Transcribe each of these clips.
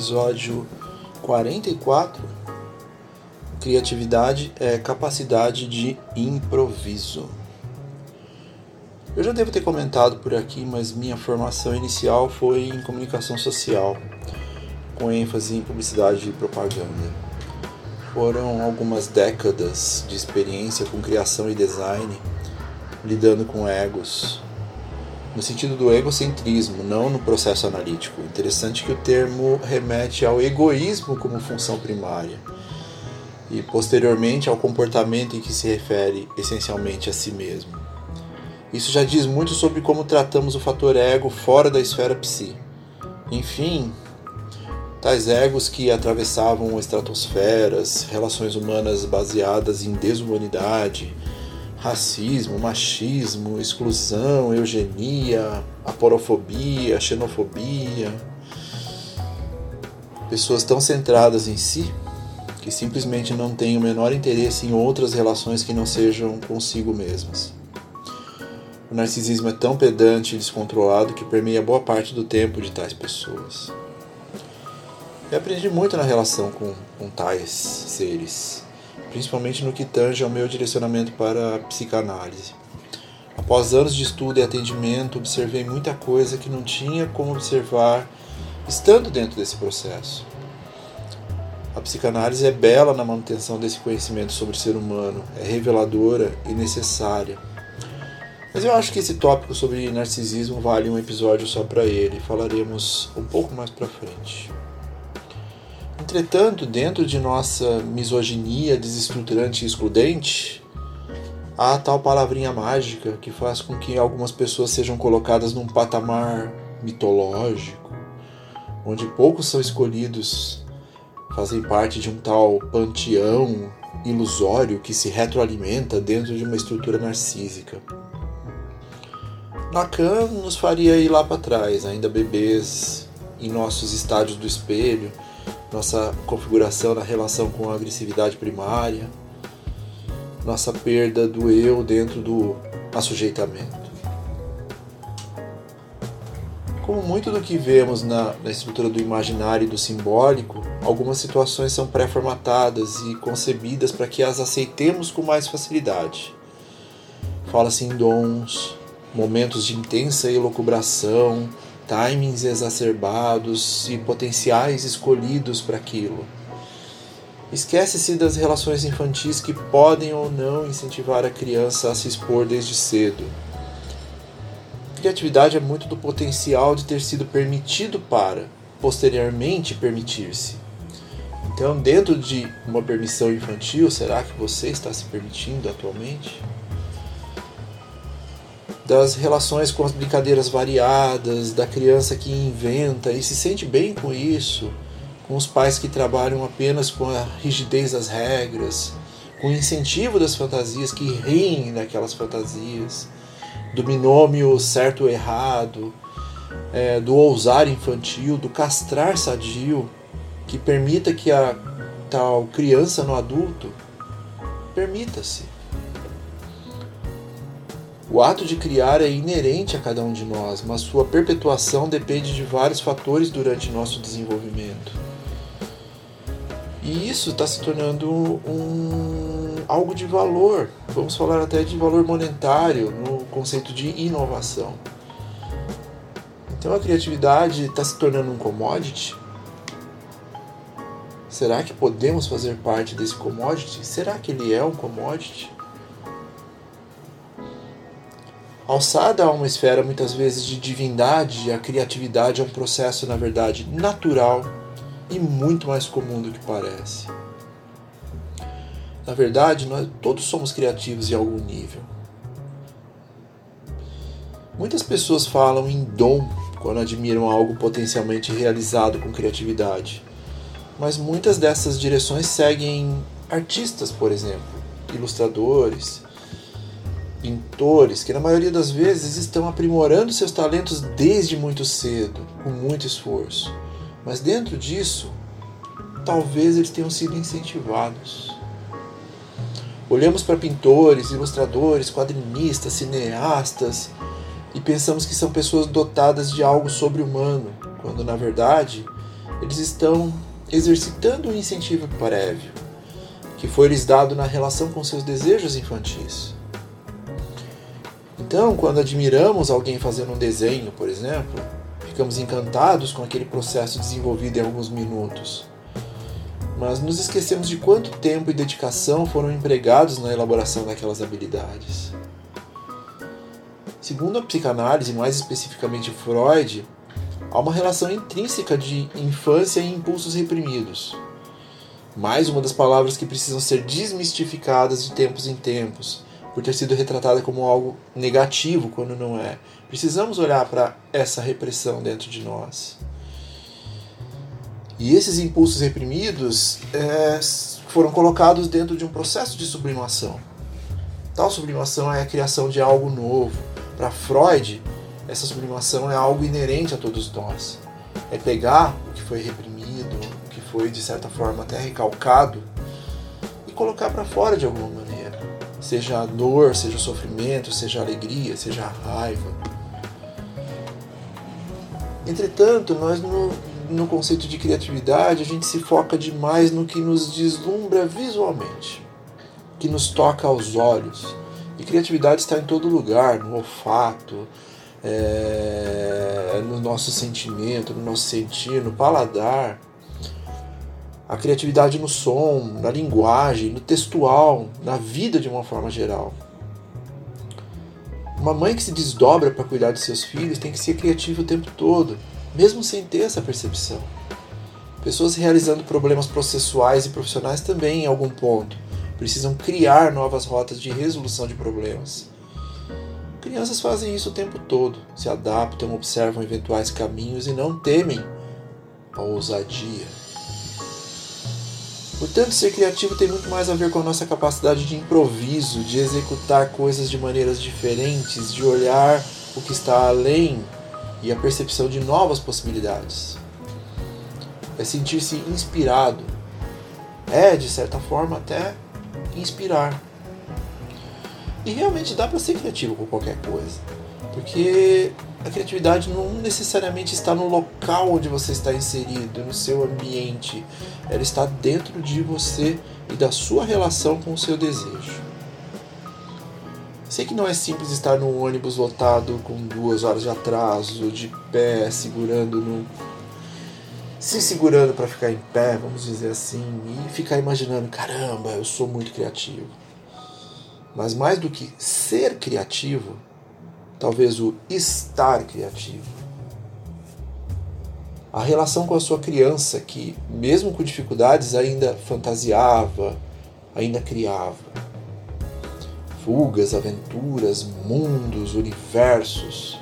Episódio 44 Criatividade é capacidade de improviso. Eu já devo ter comentado por aqui, mas minha formação inicial foi em comunicação social, com ênfase em publicidade e propaganda. Foram algumas décadas de experiência com criação e design, lidando com egos, no sentido do egocentrismo, não no processo analítico. Interessante que o termo remete ao egoísmo como função primária e posteriormente ao comportamento em que se refere essencialmente a si mesmo. Isso já diz muito sobre como tratamos o fator ego fora da esfera psi. Enfim, tais egos que atravessavam estratosferas, relações humanas baseadas em desumanidade, racismo, machismo, exclusão, eugenia, aporofobia, xenofobia. Pessoas tão centradas em si que simplesmente não têm o menor interesse em outras relações que não sejam consigo mesmas. O narcisismo é tão pedante e descontrolado que permeia boa parte do tempo de tais pessoas. Eu aprendi muito na relação com, com tais seres principalmente no que tange ao meu direcionamento para a psicanálise. Após anos de estudo e atendimento, observei muita coisa que não tinha como observar estando dentro desse processo. A psicanálise é bela na manutenção desse conhecimento sobre o ser humano, é reveladora e necessária. Mas eu acho que esse tópico sobre narcisismo vale um episódio só para ele, falaremos um pouco mais para frente. Entretanto, dentro de nossa misoginia desestruturante e excludente, há a tal palavrinha mágica que faz com que algumas pessoas sejam colocadas num patamar mitológico, onde poucos são escolhidos, fazem parte de um tal panteão ilusório que se retroalimenta dentro de uma estrutura narcísica. Lacan nos faria ir lá para trás, ainda bebês, em nossos estádios do espelho, nossa configuração na relação com a agressividade primária, nossa perda do eu dentro do assujeitamento. Como muito do que vemos na, na estrutura do imaginário e do simbólico, algumas situações são pré-formatadas e concebidas para que as aceitemos com mais facilidade. Fala-se em dons, momentos de intensa elucubração, timings exacerbados e potenciais escolhidos para aquilo. Esquece-se das relações infantis que podem ou não incentivar a criança a se expor desde cedo. Criatividade é muito do potencial de ter sido permitido para, posteriormente, permitir-se. Então, dentro de uma permissão infantil, será que você está se permitindo atualmente? Das relações com as brincadeiras variadas, da criança que inventa e se sente bem com isso, com os pais que trabalham apenas com a rigidez das regras, com o incentivo das fantasias, que riem daquelas fantasias, do binômio certo ou errado, é, do ousar infantil, do castrar sadio, que permita que a tal criança no adulto permita-se. O ato de criar é inerente a cada um de nós, mas sua perpetuação depende de vários fatores durante nosso desenvolvimento. E isso está se tornando um, algo de valor. Vamos falar até de valor monetário no conceito de inovação. Então a criatividade está se tornando um commodity. Será que podemos fazer parte desse commodity? Será que ele é um commodity? Alçada a uma esfera muitas vezes de divindade, a criatividade é um processo, na verdade, natural e muito mais comum do que parece. Na verdade, nós todos somos criativos em algum nível. Muitas pessoas falam em dom quando admiram algo potencialmente realizado com criatividade. Mas muitas dessas direções seguem artistas, por exemplo, ilustradores, pintores, que na maioria das vezes estão aprimorando seus talentos desde muito cedo, com muito esforço. Mas dentro disso, talvez eles tenham sido incentivados. Olhamos para pintores, ilustradores, quadrinistas, cineastas e pensamos que são pessoas dotadas de algo sobre-humano, quando na verdade eles estão exercitando um incentivo prévio que foi lhes dado na relação com seus desejos infantis. Então, quando admiramos alguém fazendo um desenho, por exemplo, ficamos encantados com aquele processo desenvolvido em alguns minutos. Mas nos esquecemos de quanto tempo e dedicação foram empregados na elaboração daquelas habilidades. Segundo a psicanálise, mais especificamente Freud, há uma relação intrínseca de infância e impulsos reprimidos. Mais uma das palavras que precisam ser desmistificadas de tempos em tempos, por ter sido retratada como algo negativo quando não é. Precisamos olhar para essa repressão dentro de nós. E esses impulsos reprimidos é, foram colocados dentro de um processo de sublimação. Tal sublimação é a criação de algo novo. Para Freud, essa sublimação é algo inerente a todos nós. É pegar o que foi reprimido, o que foi de certa forma até recalcado e colocar para fora de alguma maneira seja dor, seja sofrimento, seja alegria, seja raiva. Entretanto, nós no, no conceito de criatividade, a gente se foca demais no que nos deslumbra visualmente, que nos toca aos olhos. E criatividade está em todo lugar, no olfato, é, no nosso sentimento, no nosso sentir, no paladar a criatividade no som, na linguagem, no textual, na vida de uma forma geral. Uma mãe que se desdobra para cuidar de seus filhos tem que ser criativa o tempo todo, mesmo sem ter essa percepção. Pessoas realizando problemas processuais e profissionais também, em algum ponto, precisam criar novas rotas de resolução de problemas. Crianças fazem isso o tempo todo, se adaptam, observam eventuais caminhos e não temem a ousadia. Portanto, ser criativo tem muito mais a ver com a nossa capacidade de improviso, de executar coisas de maneiras diferentes, de olhar o que está além e a percepção de novas possibilidades. É sentir-se inspirado. É, de certa forma, até inspirar. E realmente dá para ser criativo com qualquer coisa. Porque a criatividade não necessariamente está no local onde você está inserido, no seu ambiente. Ela está dentro de você e da sua relação com o seu desejo. Sei que não é simples estar num ônibus lotado com duas horas de atraso, de pé, segurando no. se segurando para ficar em pé, vamos dizer assim, e ficar imaginando: caramba, eu sou muito criativo. Mas mais do que ser criativo, talvez o estar criativo. A relação com a sua criança, que, mesmo com dificuldades, ainda fantasiava, ainda criava. Fugas, aventuras, mundos, universos.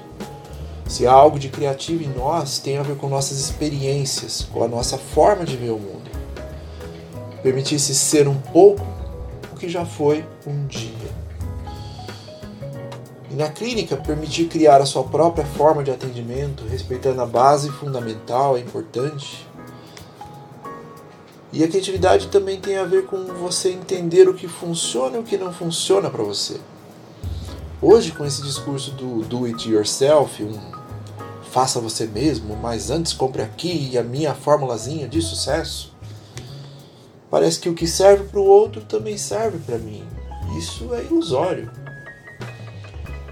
Se há algo de criativo em nós, tem a ver com nossas experiências, com a nossa forma de ver o mundo. Permitisse ser um pouco o que já foi um dia na clínica, permitir criar a sua própria forma de atendimento, respeitando a base fundamental, é importante. E a criatividade também tem a ver com você entender o que funciona e o que não funciona para você. Hoje, com esse discurso do do it yourself, um faça você mesmo, mas antes compre aqui a minha formulazinha de sucesso, parece que o que serve para o outro também serve para mim. Isso é ilusório.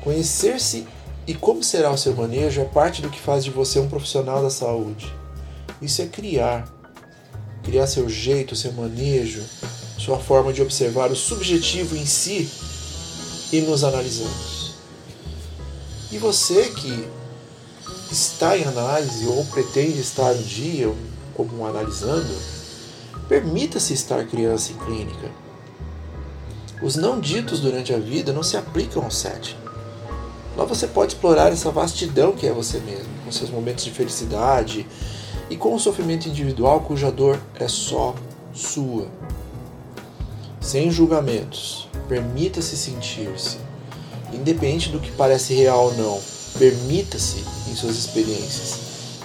Conhecer-se e como será o seu manejo é parte do que faz de você um profissional da saúde. Isso é criar. Criar seu jeito, seu manejo, sua forma de observar o subjetivo em si e nos analisamos. E você que está em análise ou pretende estar um dia como um analisando, permita-se estar criança em clínica. Os não ditos durante a vida não se aplicam ao setting Lá você pode explorar essa vastidão que é você mesmo, com seus momentos de felicidade e com o sofrimento individual cuja dor é só sua. Sem julgamentos, permita-se sentir-se. Independente do que parece real ou não, permita-se em suas experiências,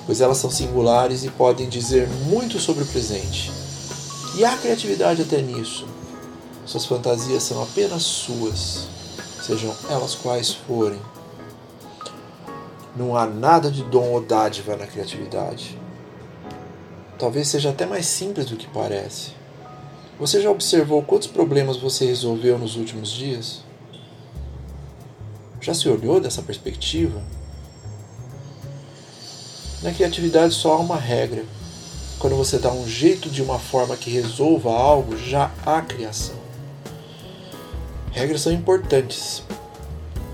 pois elas são singulares e podem dizer muito sobre o presente. E há criatividade até nisso. Suas fantasias são apenas suas, sejam elas quais forem. Não há nada de dom ou dádiva na criatividade. Talvez seja até mais simples do que parece. Você já observou quantos problemas você resolveu nos últimos dias? Já se olhou dessa perspectiva? Na criatividade só há uma regra. Quando você dá um jeito de uma forma que resolva algo, já há criação. Regras são importantes,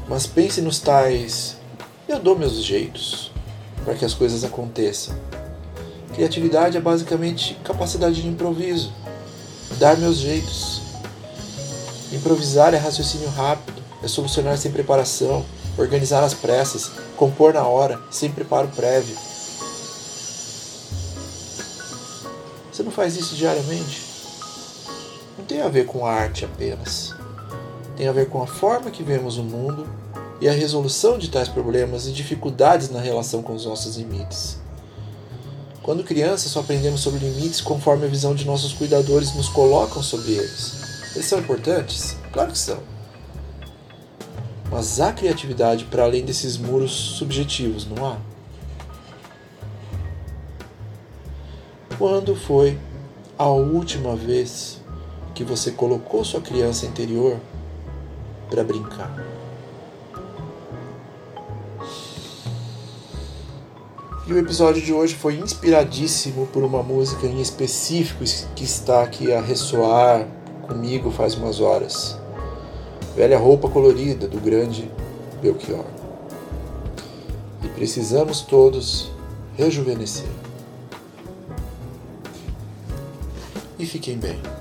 mas pense nos tais eu dou meus jeitos para que as coisas aconteçam. Criatividade é basicamente capacidade de improviso, dar meus jeitos. Improvisar é raciocínio rápido, é solucionar sem preparação, organizar às pressas, compor na hora, sem preparo prévio. Você não faz isso diariamente? Não tem a ver com arte apenas. Tem a ver com a forma que vemos o mundo e a resolução de tais problemas e dificuldades na relação com os nossos limites. Quando crianças, só aprendemos sobre limites conforme a visão de nossos cuidadores nos colocam sobre eles. Eles são importantes? Claro que são. Mas há criatividade para além desses muros subjetivos, não há? Quando foi a última vez que você colocou sua criança interior para brincar? E o episódio de hoje foi inspiradíssimo por uma música em específico que está aqui a ressoar comigo faz umas horas. Velha roupa colorida do grande Belchior. E precisamos todos rejuvenescer. E fiquem bem.